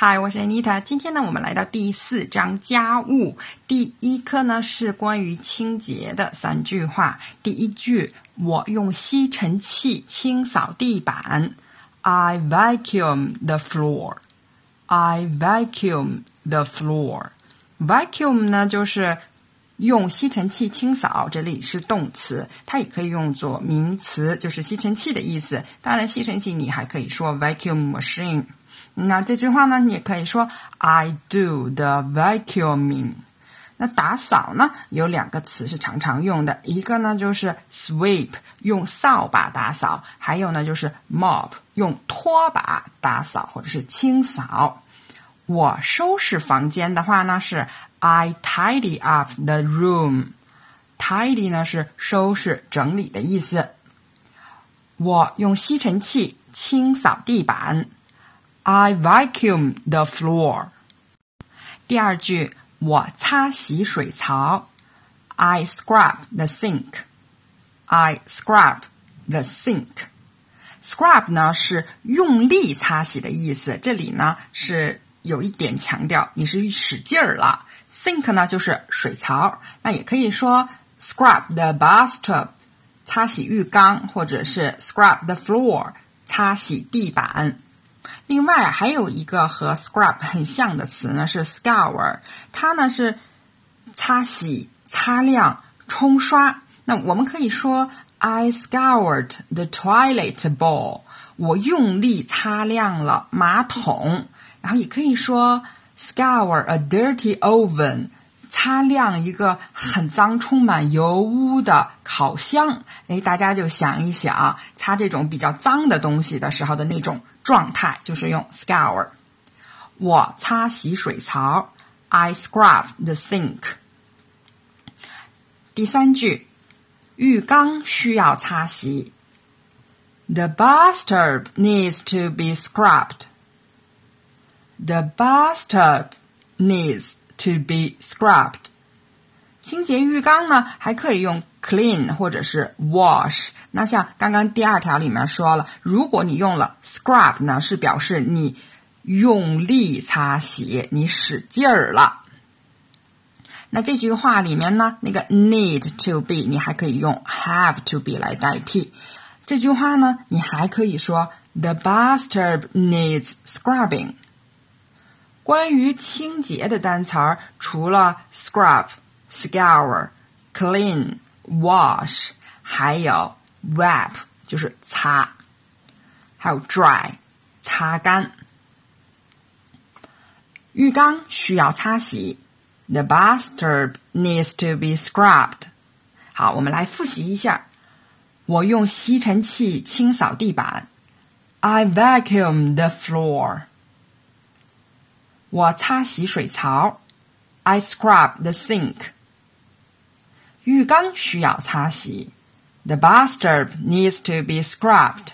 嗨，我是 Anita。今天呢，我们来到第四章家务。第一课呢是关于清洁的三句话。第一句，我用吸尘器清扫地板。I vacuum the floor. I vacuum the floor. Vacuum 呢就是用吸尘器清扫，这里是动词，它也可以用作名词，就是吸尘器的意思。当然，吸尘器你还可以说 vacuum machine。那这句话呢，你也可以说 I do the vacuuming。那打扫呢，有两个词是常常用的，一个呢就是 sweep，用扫把打扫；还有呢就是 mop，用拖把打扫或者是清扫。我收拾房间的话呢是 I tidy up the room。tidy 呢是收拾整理的意思。我用吸尘器清扫地板。I vacuum the floor。第二句，我擦洗水槽。I scrub the sink。I scrub the sink。Scrub 呢是用力擦洗的意思，这里呢是有一点强调，你是使劲儿了。Sink 呢就是水槽，那也可以说 scrub the bathtub，擦洗浴缸，或者是 scrub the floor，擦洗地板。另外还有一个和 scrub 很像的词呢，是 scour，它呢是擦洗、擦亮、冲刷。那我们可以说 I scoured the toilet bowl，我用力擦亮了马桶。然后也可以说 scour a dirty oven，擦亮一个很脏、充满油污的烤箱。哎，大家就想一想，擦这种比较脏的东西的时候的那种。状态就是用 scour。我擦洗水槽，I scrub the sink。第三句，浴缸需要擦洗，The bathtub needs to be scrubbed。The bathtub needs to be scrubbed。清洁浴缸呢，还可以用 clean 或者是 wash。那像刚刚第二条里面说了，如果你用了 scrub 呢，是表示你用力擦洗，你使劲儿了。那这句话里面呢，那个 need to be 你还可以用 have to be 来代替。这句话呢，你还可以说 the bathtub needs scrubbing。关于清洁的单词儿，除了 scrub。scour、clean、wash，还有 wipe，就是擦，还有 dry，擦干。浴缸需要擦洗，the bathtub needs to be scrubbed。好，我们来复习一下。我用吸尘器清扫地板，I vacuum the floor。 我擦洗水槽，I scrub the sink。浴缸需要擦洗，The bathtub needs to be scrubbed.